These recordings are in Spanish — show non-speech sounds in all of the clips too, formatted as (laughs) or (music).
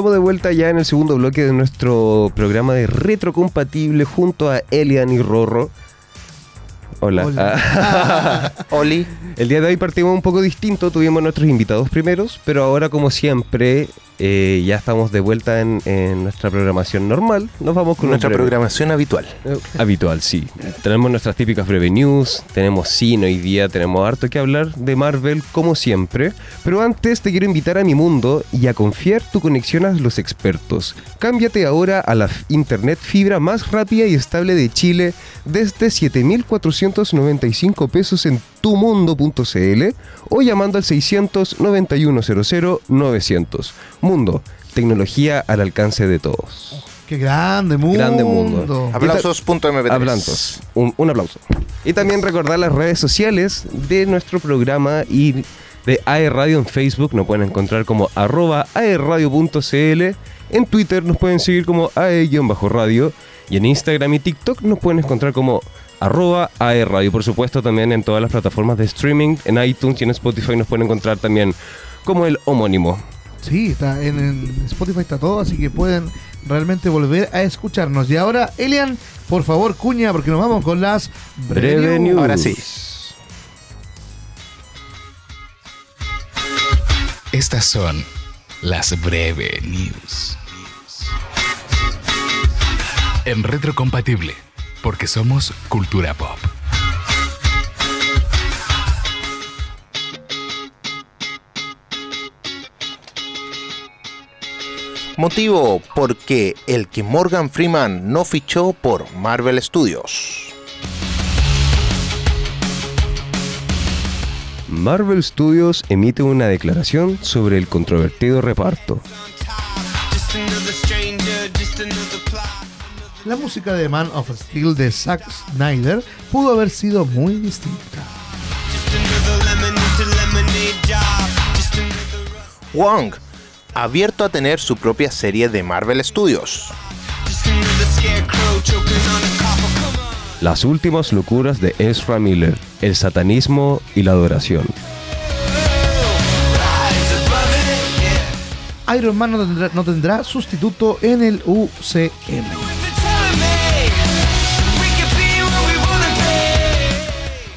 Estamos de vuelta ya en el segundo bloque de nuestro programa de retrocompatible junto a Elian y Rorro. Hola. Hola. Ah. (laughs) Oli. El día de hoy partimos un poco distinto, tuvimos nuestros invitados primeros, pero ahora como siempre eh, ya estamos de vuelta en, en nuestra programación normal. Nos vamos con Nuestra programación habitual. Eh, Habitual, sí. Tenemos nuestras típicas breve news, tenemos cine hoy día, tenemos harto que hablar de Marvel como siempre. Pero antes te quiero invitar a mi mundo y a confiar tu conexión a los expertos. Cámbiate ahora a la internet fibra más rápida y estable de Chile desde 7.495 pesos en tumundo.cl o llamando al 691 00 900. Mundo, tecnología al alcance de todos. Qué grande mundo. Grande mundo. Aplausos.mp3. Aplausos. Un, un aplauso. Y también recordar las redes sociales de nuestro programa y de AE Radio en Facebook. Nos pueden encontrar como arroba aerradio.cl. En Twitter nos pueden seguir como ae-radio. Y en Instagram y TikTok nos pueden encontrar como arroba aerradio. Por supuesto también en todas las plataformas de streaming. En iTunes y en Spotify nos pueden encontrar también como el homónimo. Sí, está en, en Spotify está todo, así que pueden realmente volver a escucharnos. Y ahora, Elian, por favor, cuña, porque nos vamos con las Breve news. Ahora sí. Estas son las breve news. En retrocompatible, porque somos cultura pop. Motivo porque el que Morgan Freeman no fichó por Marvel Studios. Marvel Studios emite una declaración sobre el controvertido reparto. La música de Man of Steel de Zack Snyder pudo haber sido muy distinta. Wong, abierto a tener su propia serie de Marvel Studios. Las últimas locuras de Ezra Miller, el satanismo y la adoración. Iron Man no tendrá, no tendrá sustituto en el UCM.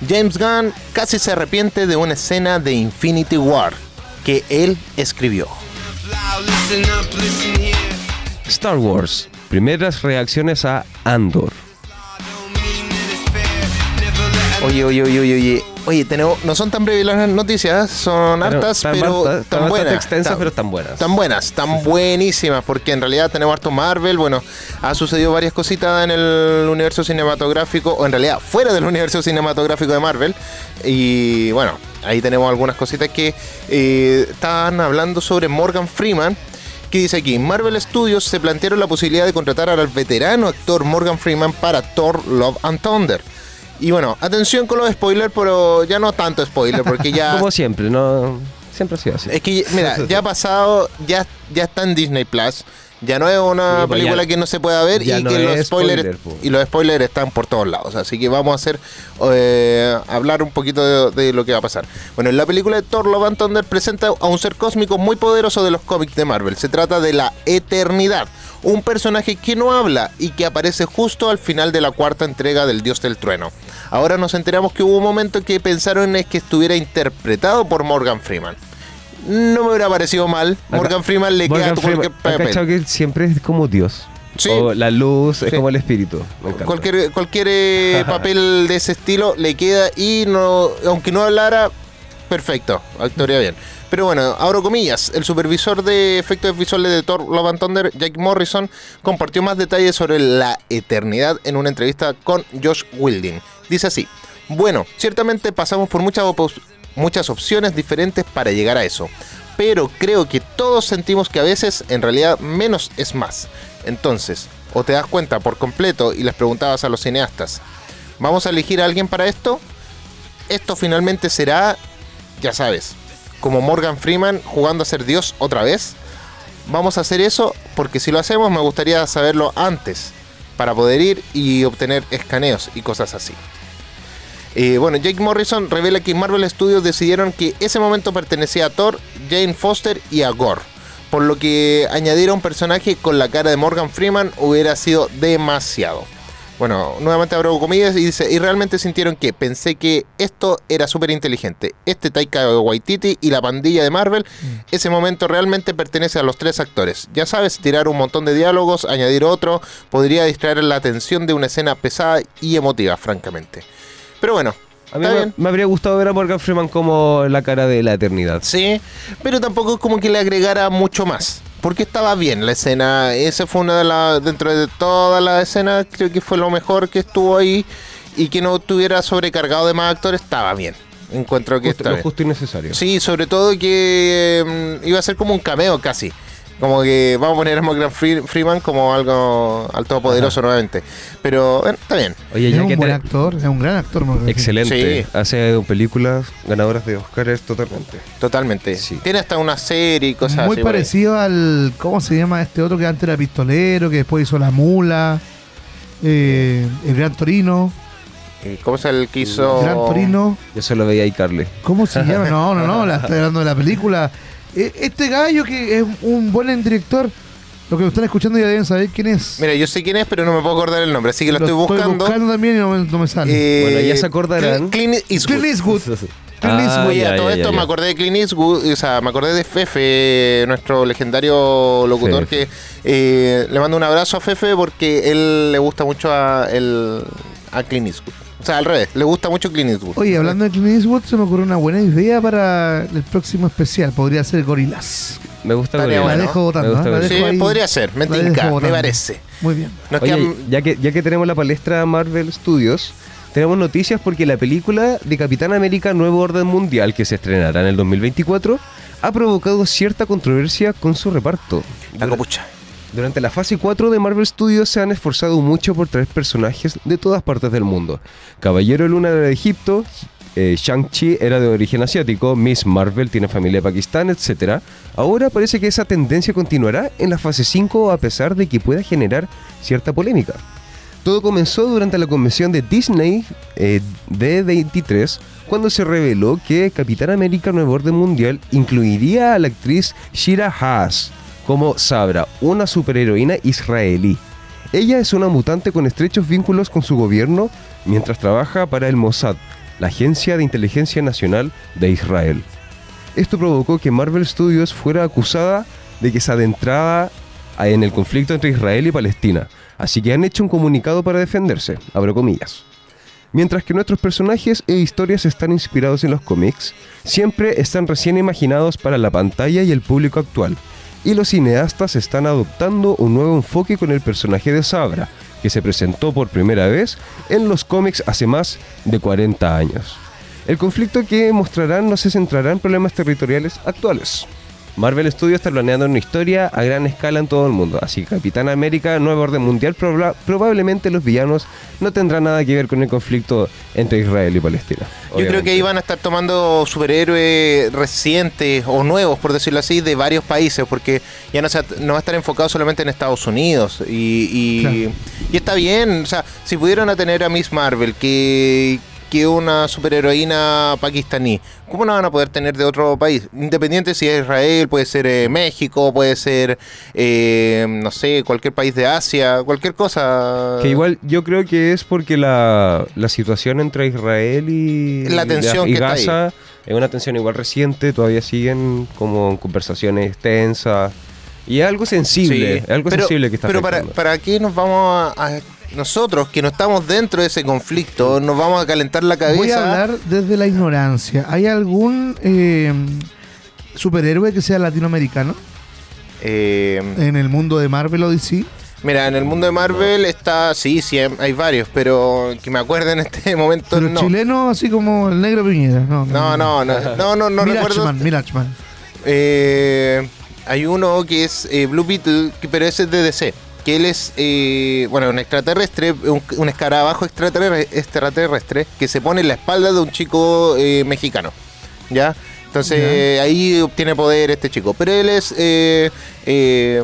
James Gunn casi se arrepiente de una escena de Infinity War que él escribió. Star Wars, primeras reacciones a Andor. Oye, oye, oye, oye, oye. Oye, tenemos, no son tan breves las noticias, son hartas, pero tan bastante buenas. extensas, tan- pero están buenas. Tan buenas, tan buenísimas, porque en realidad tenemos harto Marvel, bueno, ha sucedido varias cositas en el universo cinematográfico, o en realidad fuera del universo cinematográfico de Marvel, y bueno, ahí tenemos algunas cositas que eh, están hablando sobre Morgan Freeman, que dice aquí, Marvel Studios se plantearon la posibilidad de contratar al veterano actor Morgan Freeman para Thor Love and Thunder. Y bueno, atención con los spoilers, pero ya no tanto spoiler, porque ya... (laughs) Como siempre, no. Siempre ha sido así. Es que, mira, ya ha pasado, ya, ya está en Disney Plus. Ya no es una Sí, película ya- que no se pueda ver y no que los spoilers spoiler, y los spoilers están por todos lados. Así que vamos a hacer eh, hablar un poquito de, de lo que va a pasar. Bueno, en la película de Thor Love and Thunder presenta a un ser cósmico muy poderoso de los cómics de Marvel. Se trata de la Eternidad, un personaje que no habla y que aparece justo al final de la cuarta entrega del Dios del Trueno. Ahora nos enteramos que hubo un momento que pensaron es que estuviera interpretado por Morgan Freeman. No me hubiera parecido mal. Morgan Freeman le queda Morgan a Freeman, cualquier ¿ha papel. cachado que siempre es como Dios? Sí. O la luz es como el espíritu. Cualquier, cualquier eh, (laughs) papel de ese estilo le queda y no, aunque no hablara, perfecto, actuaría bien. Pero bueno, abro comillas, el supervisor de efectos visuales de Thor Love and Thunder, Jack Morrison, compartió más detalles sobre la eternidad en una entrevista con Josh Wilding. Dice así, bueno, ciertamente pasamos por muchas, opos- muchas opciones diferentes para llegar a eso, pero creo que todos sentimos que a veces en realidad menos es más. Entonces, o te das cuenta por completo y les preguntabas a los cineastas, ¿vamos a elegir a alguien para esto? Esto finalmente será, ya sabes, como Morgan Freeman jugando a ser Dios otra vez. Vamos a hacer eso porque si lo hacemos me gustaría saberlo antes para poder ir y obtener escaneos y cosas así. Eh, bueno, Jake Morrison revela que Marvel Studios decidieron que ese momento pertenecía a Thor, Jane Foster y a Gore. Por lo que añadir a un personaje con la cara de Morgan Freeman hubiera sido demasiado. Bueno, nuevamente abro comillas y dice, y realmente sintieron que pensé que esto era súper inteligente. Este Taika Waititi y la pandilla de Marvel, ese momento realmente pertenece a los tres actores. Ya sabes, tirar un montón de diálogos, añadir otro, podría distraer la atención de una escena pesada y emotiva, francamente. Pero bueno, A mí me, habría gustado ver a Morgan Freeman como la cara de la eternidad. Sí, pero tampoco es como que le agregara mucho más. Porque estaba bien la escena. Esa fue una de las. Dentro de toda la escena, creo que fue lo mejor que estuvo ahí. Y que no estuviera sobrecargado de más actores, estaba bien. Encuentro que Justo, está lo bien. justo y necesario. Sí, sobre todo que mm, iba a ser como un cameo casi. Como que vamos a poner a Morgan Fre- Freeman como algo al todopoderoso nuevamente. Pero bueno, está bien. Oye, Es ya un que buen te- actor, es un gran actor. Morgan. Excelente. Sí. Hace películas ganadoras de Oscars totalmente. Totalmente. Sí. Tiene hasta una serie y cosas Muy así. ahí. parecido al. ¿Cómo se llama este otro que antes era pistolero, que después hizo La Mula? eh, el Gran Torino. ¿Y ¿Cómo es el que hizo? Gran Torino. Yo solo veía a Carly. ¿Cómo se llama? No, no, no, la (laughs) estoy hablando de la película. Eh, Este gallo que es un buen director. Lo que me están escuchando ya deben saber quién es. Mira, yo sé quién es, pero no me puedo acordar el nombre, así que lo, estoy buscando. también y no me, no me sale. Eh, Bueno, ya se acordarán. Clint Eastwood. Clint Eastwood. Clint Ah, Eastwood. Oye, a ya, todo ya, esto ya, me acordé de Clint Eastwood, o sea, me acordé de Fefe, nuestro legendario locutor, Fefe. que eh, le mando un abrazo a Fefe porque él le gusta mucho a, el, a Clint Eastwood. O sea, al revés, le gusta mucho Clint Eastwood. Oye, hablando de Clint Eastwood, se me ocurrió una buena idea para el próximo especial. Podría ser Gorilas. Me gusta Estaría bueno. La dejo votando. Me gusta ¿eh? La sí, ahí. podría ser, me La dejo tinca, me votando. parece. Muy bien. Nos Oye, quedan- ya que, ya que tenemos la palestra Marvel Studios, tenemos noticias porque la película de Capitán América Nuevo Orden Mundial, que se estrenará en el 2024, ha provocado cierta controversia con su reparto. la copucha. Durante la fase 4 de Marvel Studios se han esforzado mucho por traer personajes de todas partes del mundo. Caballero Luna era de Egipto, eh, Shang-Chi era de origen asiático, Miss Marvel tiene familia de Pakistán, etc. Ahora parece que esa tendencia continuará en la fase 5 a pesar de que pueda generar cierta polémica. Todo comenzó durante la convención de Disney eh, D23, cuando se reveló que Capitán América Nuevo Orden Mundial incluiría a la actriz Shira Haas como Sabra, una superheroína israelí. Ella es una mutante con estrechos vínculos con su gobierno mientras trabaja para el Mossad, la Agencia de Inteligencia Nacional de Israel. Esto provocó que Marvel Studios fuera acusada de que se adentraba en el conflicto entre Israel y Palestina, así que han hecho un comunicado para defenderse, abro comillas. Mientras que nuestros personajes e historias están inspirados en los cómics, siempre están recién imaginados para la pantalla y el público actual, y los cineastas están adoptando un nuevo enfoque con el personaje de Sabra, que se presentó por primera vez en los cómics hace más de 40 años. El conflicto que mostrarán no se centrará en problemas territoriales actuales. Marvel Studios está planeando una historia a gran escala en todo el mundo, así que Capitán América, Nuevo Orden Mundial, proba- probablemente los villanos no tendrán nada que ver con el conflicto entre Israel y Palestina. Yo creo que ahí van a estar tomando superhéroes recientes o nuevos, por decirlo así, de varios países, porque ya no, se, no va a estar enfocado solamente en Estados Unidos. Y, y, Claro. y está bien, o sea, si pudieron a tener a Miss Marvel, que que una superheroína pakistaní, ¿cómo no van a poder tener de otro país? Independiente si es Israel, puede ser eh, México, puede ser, eh, no sé, cualquier país de Asia, cualquier cosa. Que igual yo creo que es porque la, la situación entre Israel y, La tensión y que está Gaza es una tensión igual reciente, todavía siguen como en conversaciones tensas. Y es algo sensible, Sí, es algo pero, sensible que está Pero para. ¿para qué nos vamos a, a- Nosotros, que no estamos dentro de ese conflicto, nos vamos a calentar la cabeza. Voy a hablar desde la ignorancia. ¿Hay algún eh, superhéroe que sea latinoamericano Eh, en el mundo de Marvel o DC? mira, en el mundo de Marvel está, sí, sí, hay varios, pero que me acuerden en este (laughs) momento, Pero no. chileno, así como el negro Piñera. No, No, no, no, no, no, no (laughs) recuerdo. Mirachman. Eh, hay uno que es eh, Blue Beetle, pero ese es de DC. Que él es, eh, bueno, un extraterrestre, un, un escarabajo extraterrestre, que se pone en la espalda de un chico eh, mexicano. ¿Ya? Entonces eh, ahí obtiene poder este chico. Pero él es, eh, eh,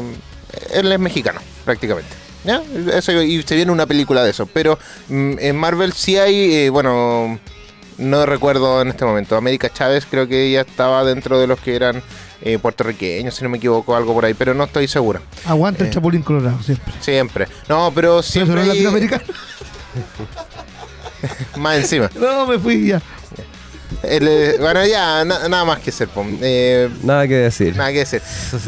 él es mexicano, prácticamente. ¿Ya? Eso, y se viene una película de eso. Pero mm, en Marvel sí hay, eh, bueno, No recuerdo en este momento. América Chávez creo que ella estaba dentro de los que eran eh, puertorriqueños, si no me equivoco, algo por ahí, pero no estoy seguro. Aguanta el Eh. Chapulín Colorado, siempre. Siempre. No, pero ¿Pero siempre no es hay- latinoamericano? (laughs) más encima. (laughs) No, me fui ya. El, eh, bueno, ya, na- nada más que hacer. po. Eh, Nada que decir. Nada que decir.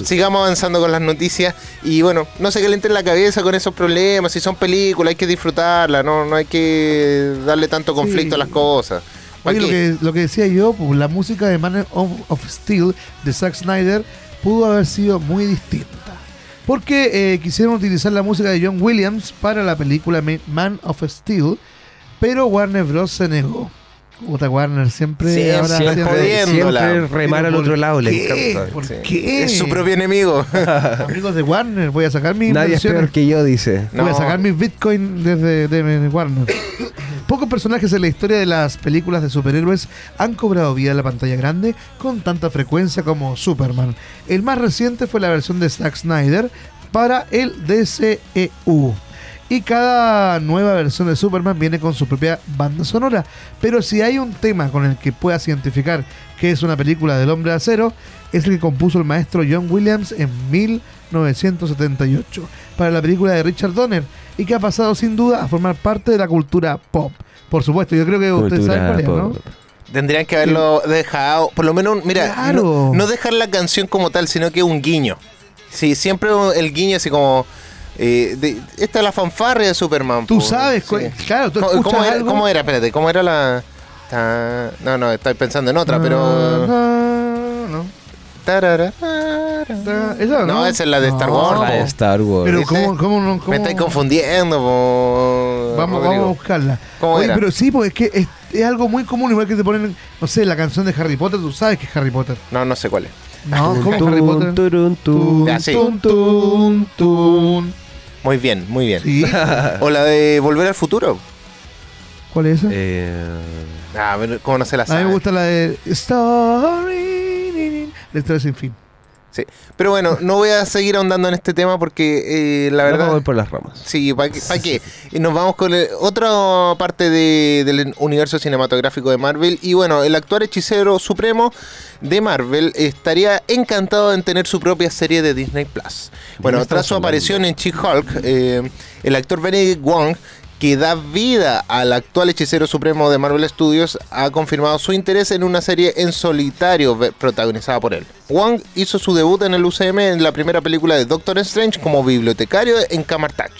Sigamos avanzando con las noticias. Y bueno, no se calienten la cabeza con esos problemas. Si son películas, hay que disfrutarlas. No, no hay que darle tanto conflicto Sí. a las cosas. ¿Para Oye, lo que, lo que decía yo, pues, la música de Man of, of Steel de Zack Snyder pudo haber sido muy distinta. Porque eh, quisieron utilizar la música de John Williams para la película Ma- Man of Steel, pero Warner Bros. se negó. Puta Warner siempre, Siempre, ahora siempre siempre- remar al ¿Pero otro lado, le encanta. ¿Por sí. qué? Es su propio enemigo. (laughs) Amigos de Warner, voy a sacar mis Nadie es peor que yo, dice. Voy a No. sacar mis bitcoin desde de Warner. Personajes en la historia de las películas de superhéroes han cobrado vida en la pantalla grande con tanta frecuencia como Superman. El más reciente fue la versión de Zack Snyder para el DCEU. Y cada nueva versión de Superman viene con su propia banda sonora. Pero si hay un tema con el que puedas identificar que es una película del hombre de acero, es el que compuso el maestro John Williams en 1978 para la película de Richard Donner y que ha pasado sin duda a formar parte de la cultura pop. Por supuesto, yo creo que ustedes saben cuál es, ¿no? Tendrían que haberlo dejado. Por lo menos, mira, Claro. no, no dejar la canción como tal, sino que un guiño. Sí, siempre el guiño así como. eh, de- esta es la fanfarria de Superman. Tú po, sabes, sí. claro, tú ¿Cómo, escuchas cómo era, algo- cómo era? Espérate, ¿cómo era la.? ta- No, no, estoy pensando en otra, pero. Ah, no. Tarara, ¿esa no? No, esa es la de Star Wars, La de. Star Wars. Pero. ¿cómo, cómo, no- cómo- Me estáis confundiendo, po, Vamos, vamos a buscarla. ¿Cómo Oye, era? pero sí, pues es que es, es algo muy común, igual que te ponen, no sé, la canción de Harry Potter, tú sabes que es Harry Potter. No, no sé cuál es. No, ¿cómo Tun, Harry Potter? turun, tun. Ya, sí. Tun, tun, tun. Muy bien, muy bien. Sí. (laughs) O la de Volver al Futuro. ¿Cuál es esa? Eh, Ah, ¿cómo no se la A sabe? mí me gusta la de Story. La historia sin fin. Sí. Pero bueno, no voy a seguir ahondando en este tema porque eh, la verdad... a ir por las ramas. Sí, ¿para qué? ¿para qué? Y nos vamos con el- otra parte de- del universo cinematográfico de Marvel. Y bueno, el actual hechicero supremo de Marvel estaría encantado en tener su propia serie de Disney Plus. Bueno, tras su aparición en She-Hulk, eh, el actor Benedict Wong que da vida al actual hechicero supremo de Marvel Studios, ha confirmado su interés en una serie en solitario protagonizada por él. Wong hizo su debut en el UCM en la primera película de Doctor Strange como bibliotecario en Camartach,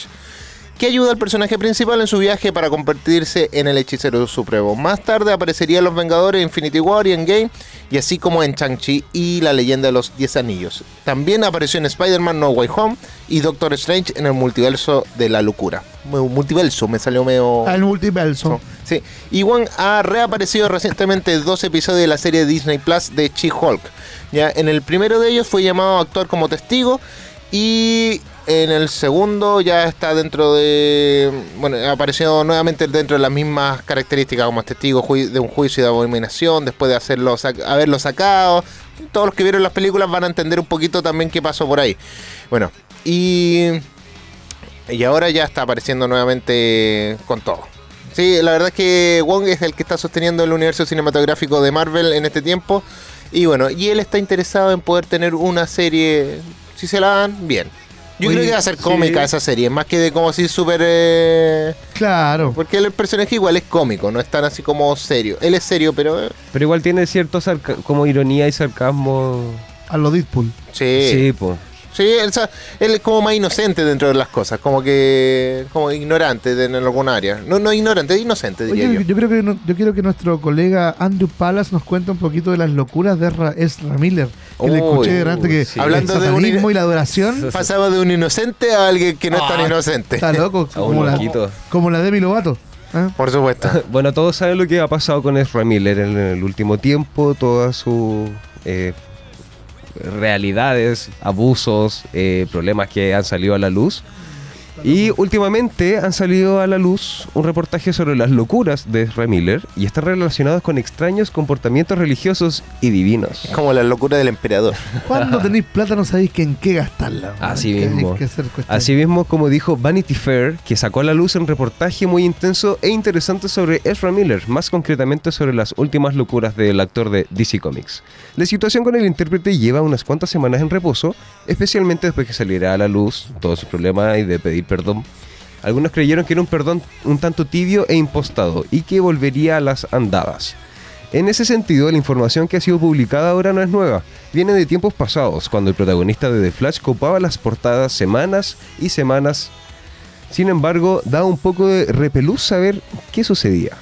que ayuda al personaje principal en su viaje para convertirse en el hechicero supremo. Más tarde aparecería en Los Vengadores, Infinity War y Endgame, y así como en Chang-Chi y la leyenda de los 10 anillos. También apareció en Spider-Man No Way Home y Doctor Strange en el multiverso de la locura. Mu- Multiverso, me salió medio... Al multiverso. Sí. Y Wong ha reaparecido recientemente en dos episodios de la serie Disney Plus de She-Hulk. Ya, en el primero de ellos fue llamado a actuar como testigo y en el segundo ya está dentro de. Bueno, ha aparecido nuevamente dentro de las mismas características como testigo de un juicio de abominación, después de hacerlo haberlo sacado. Todos los que vieron las películas van a entender un poquito también qué pasó por ahí. Bueno, y. Y ahora ya está apareciendo nuevamente con todo. Sí, la verdad es que Wong es el que está sosteniendo el universo cinematográfico de Marvel en este tiempo. Y bueno, y él está interesado en poder tener una serie. Si se la dan, bien. Yo Oye, creo que va a ser sí. cómica esa serie, más que de como así súper. eh, Claro. Porque el personaje igual es cómico, no es tan así como serio. Él es serio, pero. eh, Pero igual tiene cierto sarca- como ironía y sarcasmo. A lo Deadpool. sí. Sí, pues. Sí, él, o sea, él es como más inocente dentro de las cosas, como que. como ignorante de- en alguna área. No, no ignorante, inocente diría Oye, yo. yo creo que no- yo quiero que nuestro colega Andrew Palas nos cuente un poquito de las locuras de Ra- Ezra Miller. Que le escuché delante que sí. Hablando el de un y la adoración (laughs) Pasaba de un inocente a alguien que no es tan Ah, inocente. está loco. (laughs) Como la, como la Demi Lovato. ¿ah? Por supuesto. (laughs) Bueno, todos saben lo que ha pasado con Ezra Miller en el último tiempo, todas sus eh, realidades, abusos, eh, problemas que han salido a la luz. Y últimamente han salido a la luz un reportaje sobre las locuras de Ezra Miller y están relacionados con extraños comportamientos religiosos y divinos. Como la locura del emperador. (laughs) Cuando tenéis plata no sabéis que en qué gastarla. Así mismo. que. Así mismo, como dijo Vanity Fair, que sacó a la luz un reportaje muy intenso e interesante sobre Ezra Miller, más concretamente sobre las últimas locuras del actor de DC Comics. La situación con el intérprete lleva unas cuantas semanas en reposo, especialmente después que saliera a la luz todos sus problemas y de pedir perdón. Algunos creyeron que era un perdón un tanto tibio e impostado y que volvería a las andadas. En ese sentido, la información que ha sido publicada ahora no es nueva. Viene de tiempos pasados, cuando el protagonista de The Flash copaba las portadas semanas y semanas. Sin embargo, da un poco de repelús saber qué sucedía.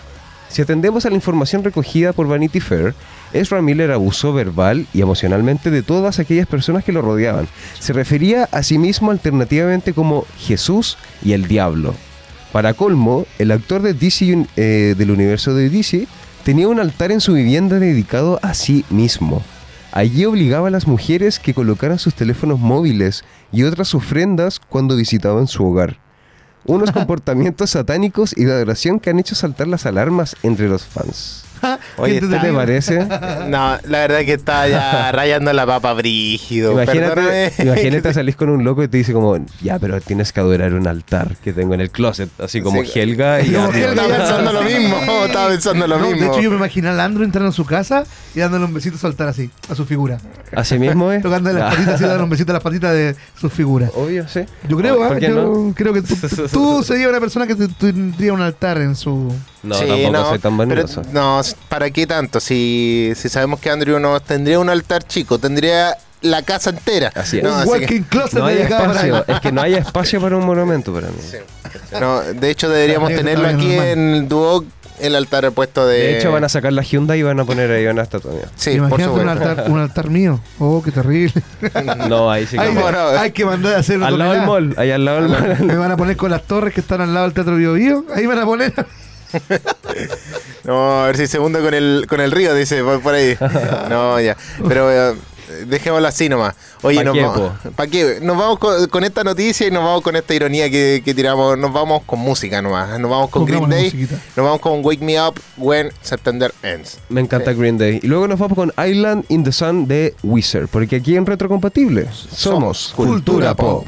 Si atendemos a la información recogida por Vanity Fair, Ezra Miller abusó verbal y emocionalmente de todas aquellas personas que lo rodeaban. Se refería a sí mismo alternativamente como Jesús y el Diablo. Para colmo, el actor de DC, eh, del universo de DC tenía un altar en su vivienda dedicado a sí mismo. Allí obligaba a las mujeres que colocaran sus teléfonos móviles y otras ofrendas cuando visitaban su hogar. Unos (laughs) comportamientos satánicos y de adoración que han hecho saltar las alarmas entre los fans. (laughs) Oye, ¿Qué ¿Qué te parece? (laughs) No, la verdad que está ya rayando la papa brígido. Imagínate, Perdóname. imagínate (laughs) salir con un loco y te dice como, ya, pero tienes que adorar un altar que tengo en el closet, así como Sí. Helga y Como arriba. Helga. Estaba pensando lo mismo. Estaba pensando lo No, de mismo. hecho, yo me imaginé a Landro entrando en su casa y dándole un besito saltar así, a su figura. Así mismo es. Tocando las Ah. patitas y dándole un besito a las patitas de su figura. Obvio, sí. Yo creo, ¿Por ¿ah? qué yo no? creo que tú, tú serías una persona que te- tendría un altar en su... No, Sí, tampoco no, soy tan pero vanidoso. no, ¿para qué tanto? Si, si sabemos que Andrew no tendría un altar chico, tendría la casa entera. Así es. No, un así que- No hay espacio, es que no hay espacio para un monumento para mí. no, de hecho, deberíamos tenerlo aquí en el Duoc, el altar puesto de. De hecho, van a sacar la Hyundai y van a poner ahí una estatua mía. Sí, por Imagínate un supuesto. altar, un altar mío. Oh, qué terrible. No, ahí sí que hay, no. bueno. hay que mandar a hacer Al lado del mall, ahí al lado del mall. Me van a poner con las torres que están al lado del Teatro Bio Bio. Ahí van a poner. (laughs) No, a ver si se hunde con el, con el río, dice por, por ahí. (laughs) No, ya. Pero eh, dejémoslo así nomás. Oye, ¿Pa nos qué, vamos, (laughs) ¿pa' qué? Nos vamos con, con esta noticia y nos vamos con esta ironía que, que tiramos. Nos vamos con música nomás. Nos vamos con Green Day. musiquita. Nos vamos con Wake Me Up When September Ends. Me encanta Green Day. Y luego nos vamos con Island in the Sun de Wizard. Porque aquí en Retrocompatible somos Cultura Pop.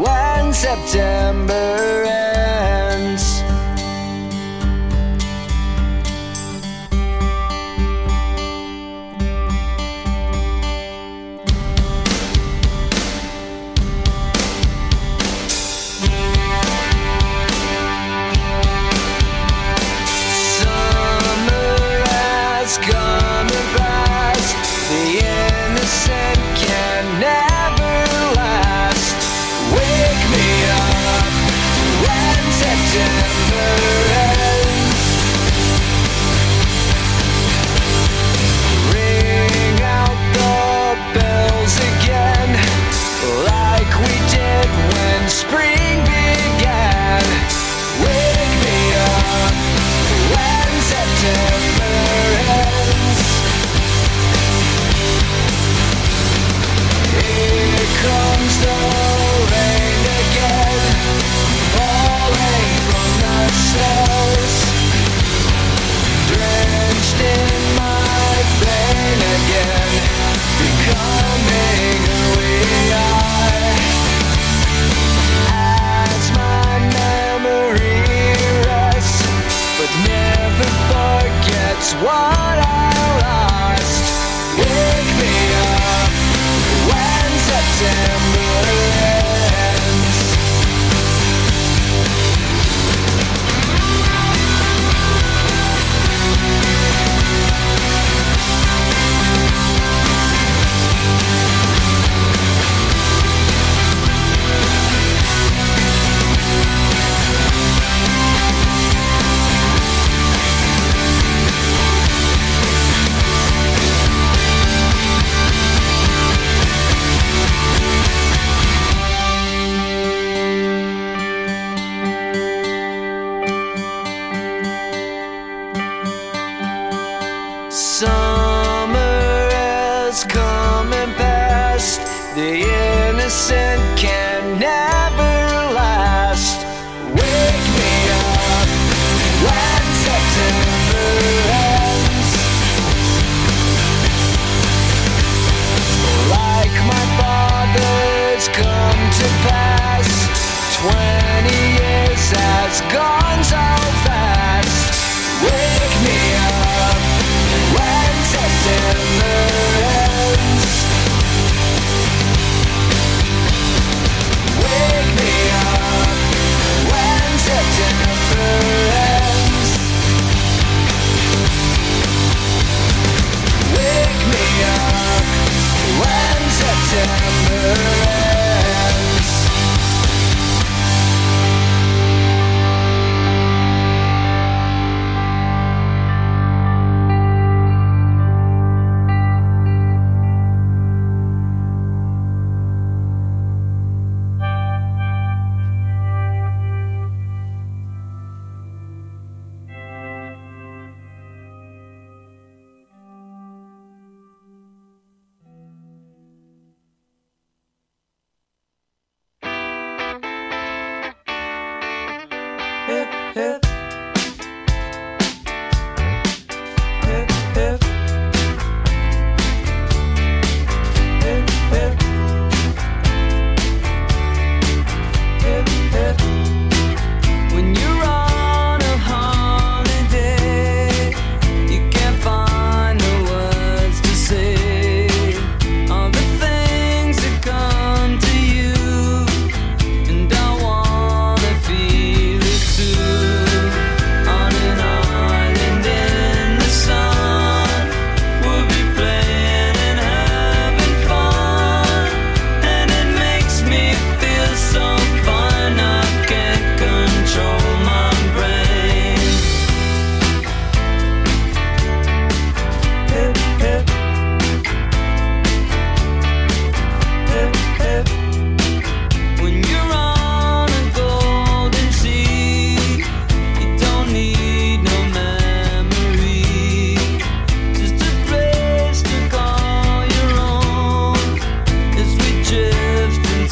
when September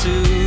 You.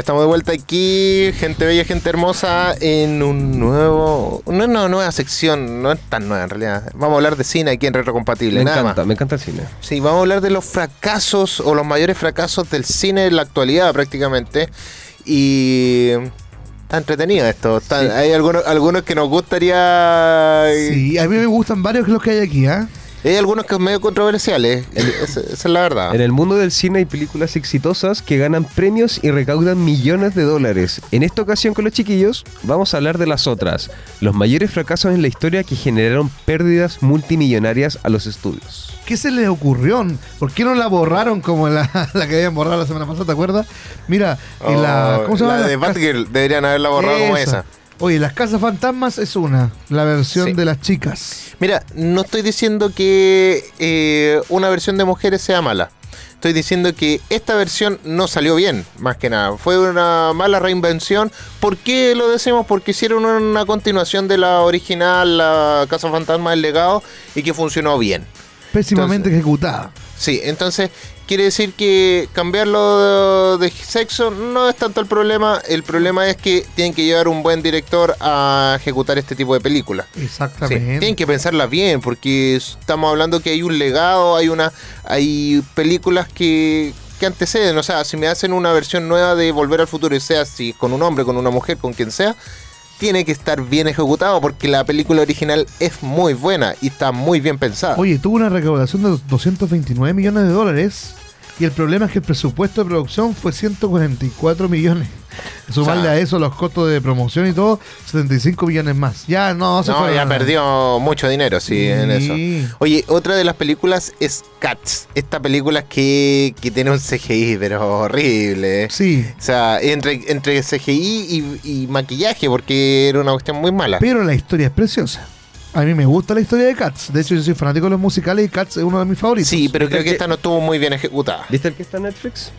Ya estamos de vuelta aquí, gente bella, gente hermosa, en un nuevo. Una, una nueva sección, no es tan nueva en realidad. Vamos a hablar de cine aquí en Retrocompatible, Me nada encanta, más. me encanta el cine. Sí, vamos a hablar de los fracasos o los mayores fracasos del cine en la actualidad prácticamente. Y. Está entretenido esto. está- Sí. Hay algunos, algunos que nos gustaría. Sí, a mí me gustan varios que los que hay aquí, ¿ah? Hay algunos que son medio controversiales. Esa, esa es la verdad. En el mundo del cine hay películas exitosas que ganan premios y recaudan millones de dólares. En esta ocasión con los chiquillos vamos a hablar de las otras, los mayores fracasos en la historia que generaron pérdidas multimillonarias a los estudios. ¿Qué se les ocurrió? ¿Por qué no la borraron como la, (laughs) la que habían borrado la semana pasada, ¿te acuerdas? Mira, en la, Oh, ¿cómo se llama? La de Batgirl deberían haberla borrado como esa. Oye, Las Casas Fantasmas es una, la versión Sí. de las chicas. Mira, no estoy diciendo que eh, una versión de mujeres sea mala. Estoy diciendo que esta versión no salió bien, más que nada. Fue una mala reinvención. ¿Por qué lo decimos? Porque hicieron una continuación de la original, la Casa Fantasma del Legado, y que funcionó bien. Pésimamente ejecutada. Sí, entonces quiere decir que cambiarlo de, de sexo no es tanto el problema. El problema es que tienen que llevar un buen director a ejecutar este tipo de películas. Sí, Exactamente. tienen que pensarla bien porque estamos hablando que hay un legado, hay una, hay películas que, que anteceden. O sea, si me hacen una versión nueva de Volver al Futuro, y sea si con un hombre, con una mujer, con quien sea, tiene que estar bien ejecutado porque la película original es muy buena y está muy bien pensada. Oye, tuvo una recaudación de 229 millones de dólares. Y el problema es que el presupuesto de producción fue 144 millones. Sumarle O sea, a eso los costos de promoción y todo, 75 millones más. Ya no, se no, fue ya nada. perdió mucho dinero, sí, en eso. Oye, otra de las películas es Cats. Esta película que, que tiene un CGI, pero horrible. Sí, O sea, entre, entre CGI y, y maquillaje, porque era una cuestión muy mala. pero la historia es preciosa. A mí me gusta la historia de Cats. De hecho, yo soy fanático de los musicales y Cats es uno de mis favoritos. Sí, pero creo que que- esta no estuvo muy bien ejecutada. ¿Viste el que está en Netflix?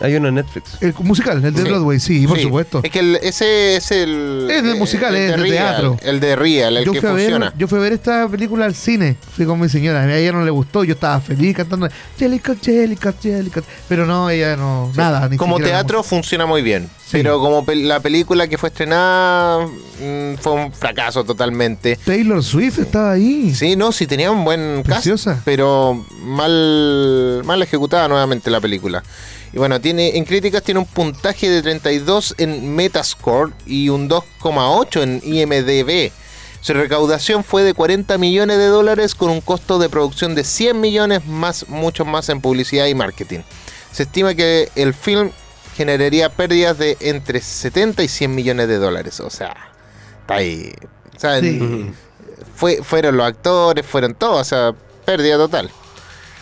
Hay uno en Netflix. El musical, el de Sí. Broadway, sí, por Sí. supuesto. Es que el- ese es el. Es de musical, el es de Real, teatro. El de Real, el yo, que fui a ver, funciona. yo fui a ver esta película al cine. Fui con mi señora. A ella no le gustó. Yo estaba feliz cantando Jellicat, Jellicat, Jellicat. Pero no, ella no. Nada. Ni como teatro funciona muy bien. Sí. Pero como pel- la película que fue estrenada mm, fue un fracaso totalmente. Taylor Swift estaba ahí. Sí, no, sí tenía un buen cast, Preciosa. pero mal, mal ejecutada nuevamente la película. Y bueno, tiene en críticas tiene un puntaje de 32 en Metascore y un 2,8 en IMDB. Su recaudación fue de 40 millones de dólares con un costo de producción de 100 millones más, mucho más en publicidad y marketing. Se estima que el film generaría pérdidas de entre 70 y 100 millones de dólares. O sea, está ahí. O sea, Sí. fue, fueron los actores, fueron todos, o sea, pérdida total.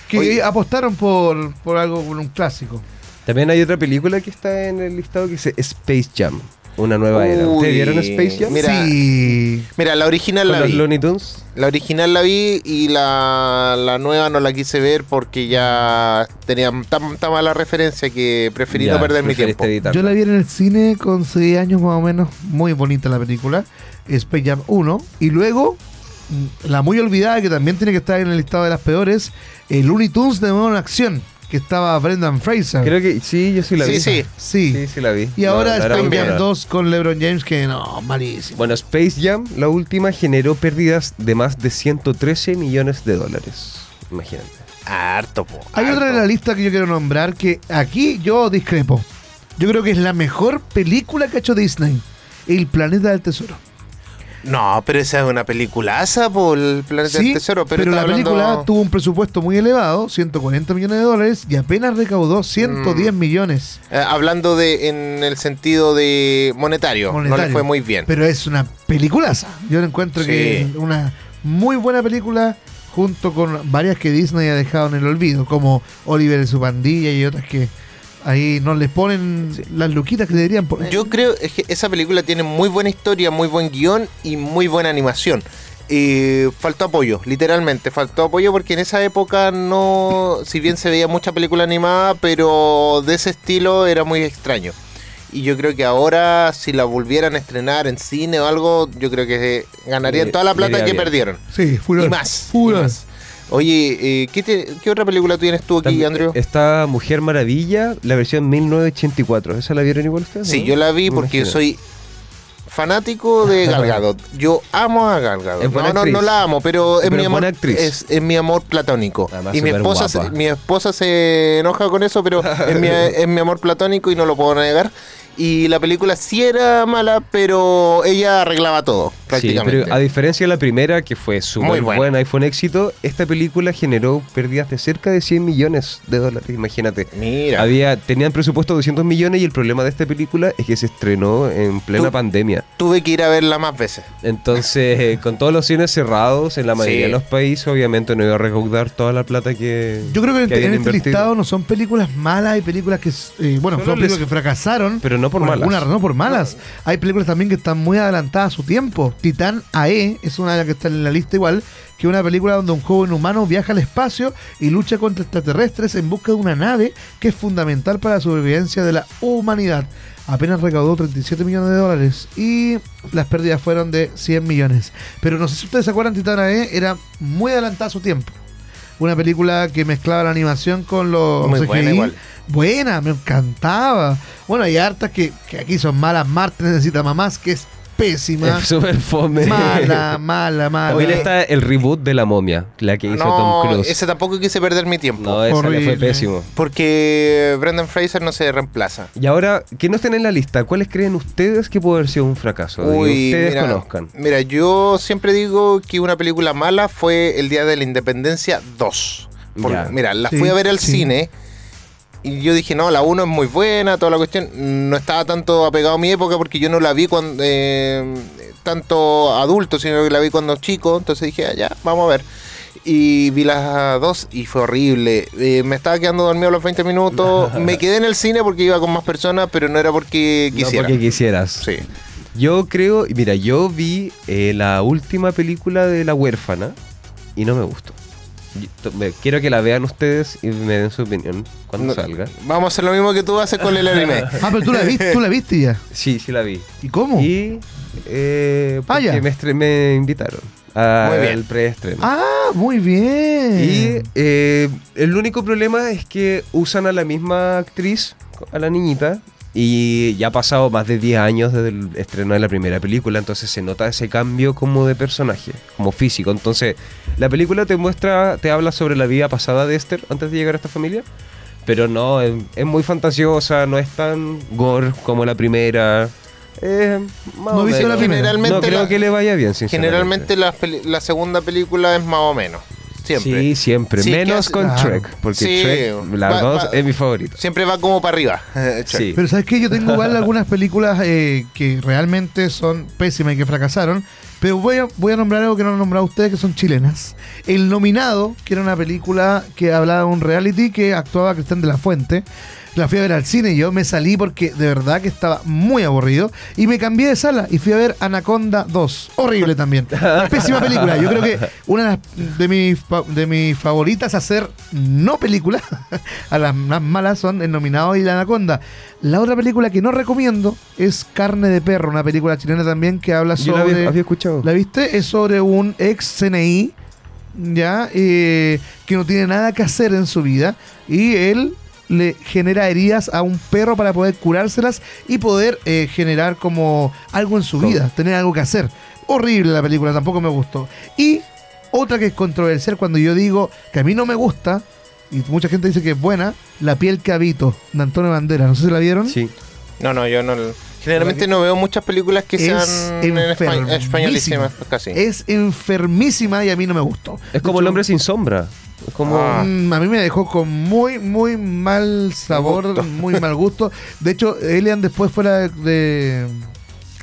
Que apostaron por, por algo, por un clásico. También hay otra película que está en el listado que dice Space Jam, una nueva era. Uy, ¿Ustedes vieron Space Jam? Mira, sí. Mira, la original Con la los vi. Looney Tunes. La original la vi y la, la nueva no la quise ver porque ya tenía tan, tan mala referencia que preferí Ya, no perder mi tiempo. Yo la vi en el cine con 6 años más o menos. Muy bonita la película. Space Jam 1. Y luego, mm, la muy olvidada, que también tiene que estar en el listado de las peores, el Looney Tunes de nuevo en acción. Que estaba Brendan Fraser. Creo que sí, yo sí la Sí, vi. sí. Sí. Sí, sí la vi. Y No, ahora Space Jam buena. 2 con LeBron James, que no, malísimo. Bueno, Space Jam, la última, generó pérdidas de más de 113 millones de dólares. Imagínate. Harto, po, Hay harto. otra en la lista que yo quiero nombrar que aquí yo discrepo. Yo creo que es la mejor película que ha hecho Disney. El Planeta del Tesoro. No, pero esa es una peliculaza por el planeta Sí, del tesoro. Pero, la hablando- película tuvo un presupuesto muy elevado, 140 millones de dólares, y apenas recaudó 110 Mm. millones. Eh, hablando de en el sentido de monetario, no le fue muy bien. Pero es una peliculaza. Yo encuentro Sí. que es una muy buena película junto con varias que Disney ha dejado en el olvido, como Oliver y su pandilla y otras que ahí no les ponen las luquitas que deberían poner. Yo creo es que esa película tiene muy buena historia, muy buen guion y muy buena animación. Eh, faltó apoyo, literalmente, faltó apoyo porque en esa época no, si bien se veía mucha película animada, pero de ese estilo era muy extraño. Y yo creo que ahora, si la volvieran a estrenar en cine o algo, yo creo que ganarían Le- toda la plata que perdieron. sí, furor. Y más. y Furor. más. Oye, eh, ¿qué, te- qué otra película tienes tú aquí, También Andrew? Está Mujer Maravilla, la versión 1984. ¿Esa la vieron igual ustedes? Sí, no? yo la vi Me porque imagino. soy fanático de (laughs) Gal Gadot. Yo amo a Gal Gadot. No, no, no la amo, pero es Pero mi amor. Es, es mi amor platónico. Además, y mi esposa, se, mi esposa se enoja con eso, pero es mi, (laughs) es mi amor platónico y no lo puedo negar. Y la película sí era mala, pero ella arreglaba todo, Sí, prácticamente. pero a diferencia de la primera, que fue Muy súper buena. buena y fue un éxito, esta película generó pérdidas de cerca de 100 millones de dólares, imagínate. Mira. Había, tenían presupuesto de 200 millones y el problema de esta película es que se estrenó en plena pandemia. Tuve que ir a verla más veces. Entonces, eh, con todos los cines cerrados en la mayoría Sí. de los países, obviamente no iba a recaudar toda la plata que. Yo creo que, en- este invertido. listado no son películas malas, hay películas que, eh, bueno, Solo son películas les- que fracasaron. Pero no por malas. alguna razón, por malas. Hay películas también que están muy adelantadas a su tiempo. Titán AE es una de las que está en la lista igual, que es una película donde un joven humano viaja al espacio y lucha contra extraterrestres en busca de una nave que es fundamental para la sobrevivencia de la humanidad. Apenas recaudó 37 millones de dólares y las pérdidas fueron de 100 millones. Pero no sé si ustedes se acuerdan, Titán AE era muy adelantada a su tiempo. Una película que mezclaba la animación con los Muy CGI. buena igual. Buena, me encantaba. Bueno, hay hartas que, que aquí son malas. Marte necesita mamás, que es pésima. Es súper fome. mala, (laughs) mala, mala. También está el reboot de La Momia, la que hizo Tom No, Cruise. ese tampoco quise perder mi tiempo. No, esa le fue pésimo. Porque Brendan Fraser no se reemplaza. Y ahora, que no estén en la lista, ¿cuáles creen ustedes que puede haber sido un fracaso? Y ustedes mira, conozcan. Mira, yo siempre digo que una película mala fue El Día de la Independencia 2. Porque, Ya. Mira, la Sí, fui a ver al sí. cine y yo dije, no, la 1 es muy buena, toda la cuestión. No estaba tanto apegado a mi época porque yo no la vi cuando eh, tanto adulto, sino que la vi cuando chico. Entonces dije, ah, ya, vamos a ver. Y vi las dos y fue horrible. Eh, me estaba quedando dormido a los 20 minutos. (laughs) me quedé en el cine porque iba con más personas, pero no era porque No quisiera. porque quisieras. Sí. Yo creo, y mira, yo vi eh, la última película de La Huérfana y no me gustó. Quiero que la vean ustedes y me den su opinión cuando No, salga. Vamos a hacer lo mismo que tú haces con el (laughs) anime. Ah, pero tú la viste, tú la viste ya. Sí, sí la vi. ¿Y cómo? Y eh, Ah, porque me, me invitaron a- Muy bien. al preestreno. Ah, muy bien. Y eh, el único problema es que usan a la misma actriz, a la niñita, y ya ha pasado más de 10 años desde el estreno de la primera película, entonces se nota ese cambio como de personaje, como físico. Entonces, la película te muestra, te habla sobre la vida pasada de Esther antes de llegar a esta familia, pero no, es, es muy fantasiosa, no es tan gore como la primera. Eh, más No o viste la menos. primera. Generalmente No creo la- que le vaya bien, sinceramente. Generalmente la, la segunda película es más o menos. Siempre. Sí, siempre. Sí, Menos con Claro. Trek, porque Sí, Trek, la va- 2 va- es mi favorita. Siempre va como para arriba. (laughs) Sí. Pero ¿sabes qué? Yo tengo (laughs) igual algunas películas eh, que realmente son pésimas y que fracasaron. Pero voy a, voy a nombrar algo que no han nombrado ustedes, que son chilenas. El Nominado, que era una película que hablaba de un reality que actuaba Cristian de la Fuente. La fui a ver al cine y yo me salí porque de verdad que estaba muy aburrido. Y me cambié de sala y fui a ver Anaconda 2. Horrible también. (laughs) Pésima película. Yo creo que una de, mis, de mis favoritas hacer no película, (laughs) a las más malas son El Nominado y La Anaconda. La otra película que no recomiendo es Carne de Perro, una película chilena también que habla Yo la sobre... había, había escuchado. ¿La viste? Es sobre un ex CNI, ¿ya? Eh, que no tiene nada que hacer en su vida y él le genera heridas a un perro para poder curárselas y poder eh, generar como algo en su ¿Cómo? vida, tener algo que hacer. Horrible la película, tampoco me gustó. Y otra que es controversial cuando yo digo que a mí no me gusta, y mucha gente dice que es buena, La piel que habito, de Antonio Bandera. No sé si la vieron. Sí. No, no, yo no. Generalmente no veo muchas películas que Es sean en españolísimas. Casi. Es enfermísima y a mí no me gustó. Es como De el hecho, hombre sin sombra. Como. Ah. Mm, a mí me dejó con muy, muy mal sabor, Gusto. (laughs) muy mal gusto. De hecho, Elian, después fuera de,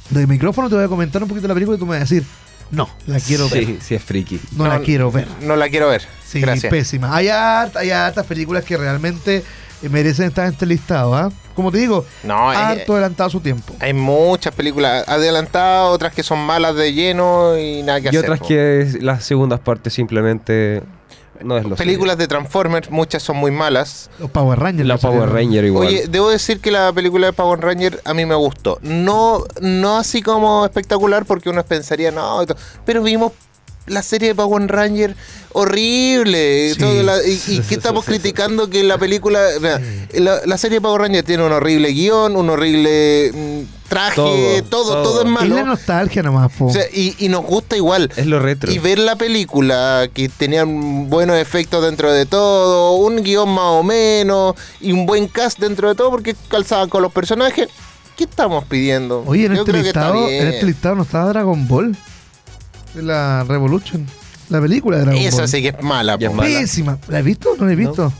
de micrófono, te voy a comentar un poquito la película y tú me vas a decir, no, la quiero ver. sí, sí, es friki. No, la quiero ver. No la quiero ver. Sí, Gracias. pésima. Hay, hart- hay hartas películas que realmente eh, merecen estar en este listado. ¿ah? Como te digo, No, harto adelantado a su tiempo. hay muchas películas adelantadas, otras que son malas de lleno y nada que Y hacer. otras po. que es- las segundas partes simplemente no es lo Películas de Transformers, muchas son muy malas. Los Power Rangers. Que Power salieron. Ranger igual. Oye, debo decir que la película de Power Ranger a mí me gustó. No, no así como espectacular porque uno pensaría, no, pero vimos la serie de Power Ranger horrible. Sí, Todo la- y, sí, y sí, (laughs) que estamos (laughs) criticando que la película. la, la serie de Power Ranger tiene un horrible guion, un horrible mm, traje, Todo, todo, todo, todo. es Es malo. la nostalgia nomás, po. O sea, y, y nos gusta igual. Es lo retro. Y ver la película, que tenían buenos efectos dentro de todo, un guion más o menos, y un buen cast dentro de todo, porque calzaban con los personajes. ¿Qué estamos pidiendo? Oye, en Yo este, creo que está listado, bien. en este listado no estaba Dragon Ball. De la Revolution. La película de Dragon Esa Ball. sí que es mala, po. Pésima. ¿La has visto? ¿No la he visto?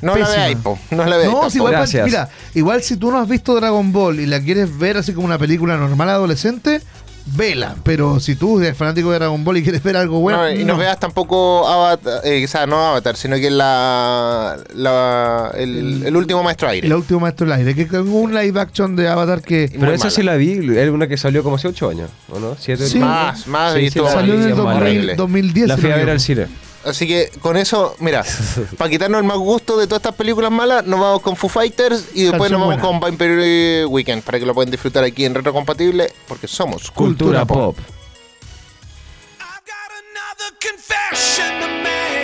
No la Pésima. veáis, po. No la veáis. No, si igual, Gracias. mira, igual si tú no has visto Dragon Ball y la quieres ver así como una película normal adolescente, vela. Pero si tú eres fanático de Dragon Ball y quieres ver algo bueno, No, y no no. veas tampoco Avatar, eh, o sea, no Avatar, sino que la, la el, el último maestro aire. El último maestro del aire, que es un live action de Avatar que Pero esa mala. sí la vi, es una que salió como hace 8 años, ¿o no? ¿Siete? Sí. Más, más, Sí, y sí, todo. salió en el es mala. 2000 horrible. 2010. La fui a ver al cine. Así que con eso, mira, (laughs) para quitarnos el más gusto de todas estas películas malas, nos vamos con Foo Fighters y después Canción nos vamos buena. con Vampire Weekend para que lo puedan disfrutar aquí en Retro Compatible porque somos Cultura pop. I've got another confession to make.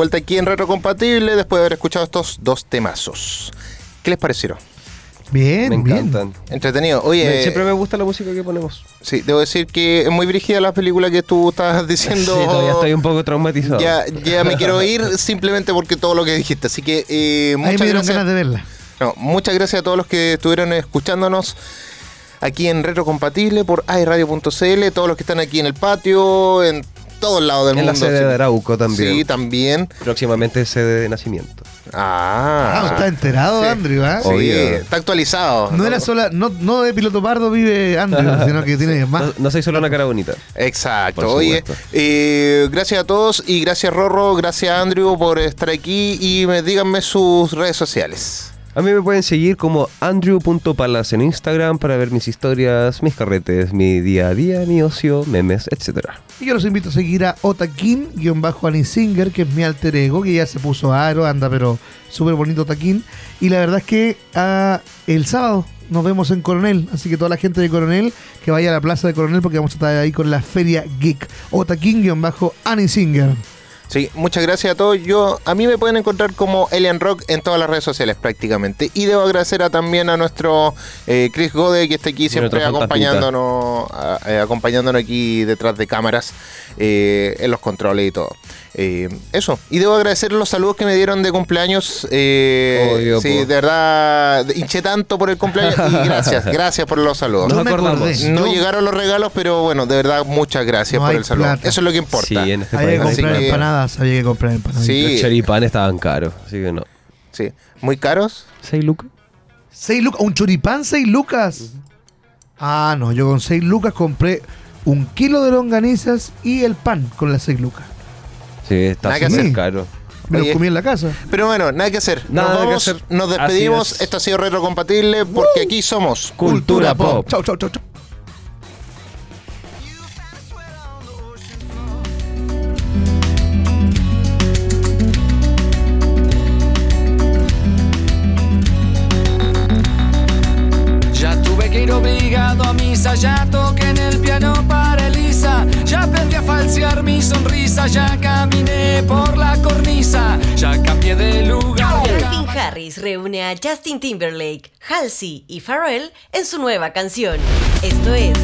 Vuelta aquí en Retrocompatible después de haber escuchado estos dos temazos. ¿Qué les parecieron? Bien, Me bien. encantan. Entretenido. Oye, Me- Siempre me gusta la música que ponemos. sí, debo decir que es muy brígida la película que tú estabas (laughs) diciendo. Sí, todavía estoy un poco traumatizado. ya, ya me quiero ir simplemente porque todo lo que dijiste. Así que eh, Ahí muchas me dieron gracias. ganas de verla. No, muchas gracias a todos los que estuvieron escuchándonos aquí en Retrocompatible por airadio.cl, todos los que están aquí en el patio, en todos lados del En la mundo. sede sí. de Arauco también. Sí, también. Próximamente sede de nacimiento. Ah, Ah, está enterado, Sí. Andrew, ¿ah? Sí, Obvio. está actualizado. No era sola, no, no de piloto pardo vive Andrew, (laughs) sino que tiene más. No, no soy solo una cara bonita. Exacto. Oye, eh, gracias a todos y gracias Rorro, gracias Andrew por estar aquí y me, díganme sus redes sociales. A mí me pueden seguir como andrew.palas en Instagram para ver mis historias, mis carretes, mi día a día, mi ocio, memes, etcétera. Y yo los invito a seguir a Otakin-Anisinger, que es mi alter ego, que ya se puso aro, anda, pero súper bonito Otakin. Y la verdad es que ah, el sábado nos vemos en Coronel, así que toda la gente de Coronel que vaya a la plaza de Coronel porque vamos a estar ahí con la Feria Geek. Otakin-Anisinger. Sí, muchas gracias a todos. Yo, a mí me pueden encontrar como Alien Rock en todas las redes sociales prácticamente. Y debo agradecer a, también a nuestro eh, Chris Gode que está aquí siempre acompañándonos, a- eh, acompañándonos aquí detrás de cámaras eh, en los controles y todo. Eh, eso. Y debo agradecer los saludos que me dieron de cumpleaños. eh, Obvio, sí, po. de verdad, hinché tanto por el cumpleaños y (laughs) gracias, gracias por los saludos. Nos acordamos. No Yo- llegaron los regalos, pero bueno, de verdad, muchas gracias No por hay el saludo. plata. Eso es lo que importa. Sí, en este Había que país. Así comprar que- empanadas, había que comprar empanadas. Sí. Los choripanes estaban caros, así que no. Sí. ¿Muy caros? ¿6 lucas? 6 lucas, un choripán, 6 lucas. Ah, no, yo con 6 lucas compré un kilo de longanizas y el pan con las 6 lucas. Sí, está Nada que súper hacer. caro. Me los comí en la casa. Pero bueno, nada que hacer. Nada nos que vamos, hacer. nos despedimos. Es. Esto ha sido retrocompatible porque aquí somos. Cultura pop. Chau, chau, chau, chau. Justin Timberlake, Halsey y Pharrell en su nueva canción. Esto es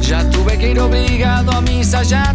Ya tuve que ir obligado a misa, ya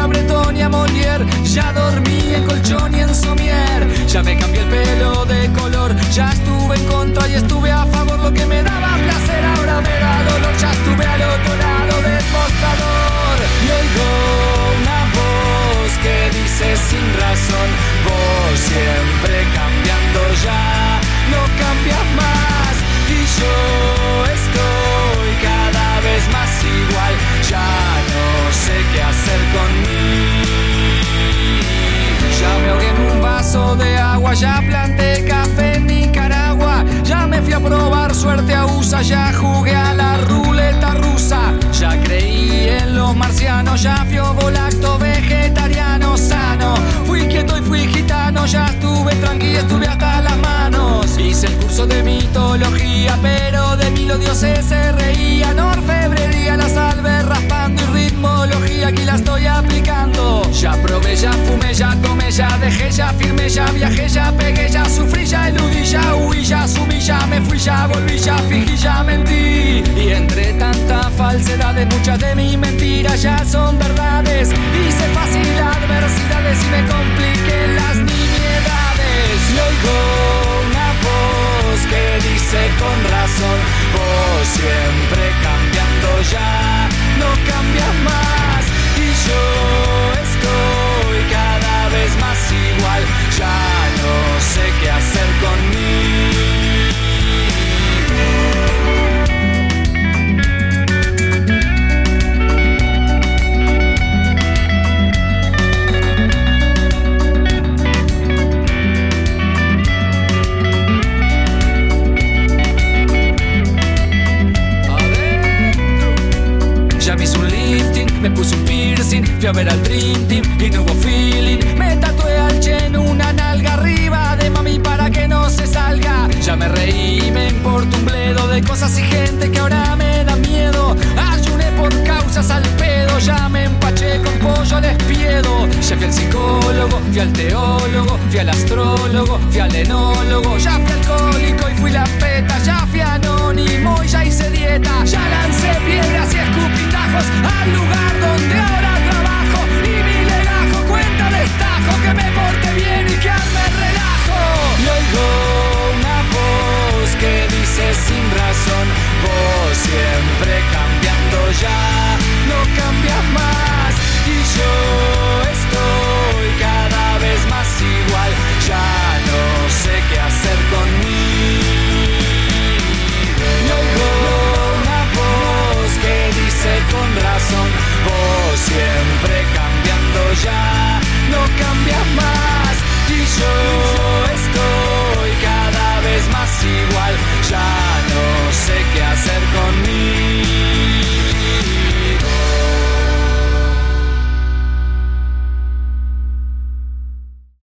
a Breton y a Molière, ya dormí en colchón y en somier, ya me cambié el pelo de color, ya estuve en contra y estuve a favor, lo que me daba placer ahora me dioses se reían, orfebrería, la salve raspando y ritmología, aquí la estoy aplicando, ya probé, ya fumé, ya tomé, ya dejé, ya firmé, ya viajé, ya pegué, ya sufrí, ya eludí, ya huí, ya subí, ya me fui, ya volví, ya fingí, ya mentí. Y entre tanta falsedad de muchas de mis mentiras ya son verdades. Hice fácil adversidades y me compliqué las nimiedades. Y oigo que dice con razón, vos siempre cambiando ya, no cambias más. Y yo estoy cada vez más igual, ya no sé qué hacer Fui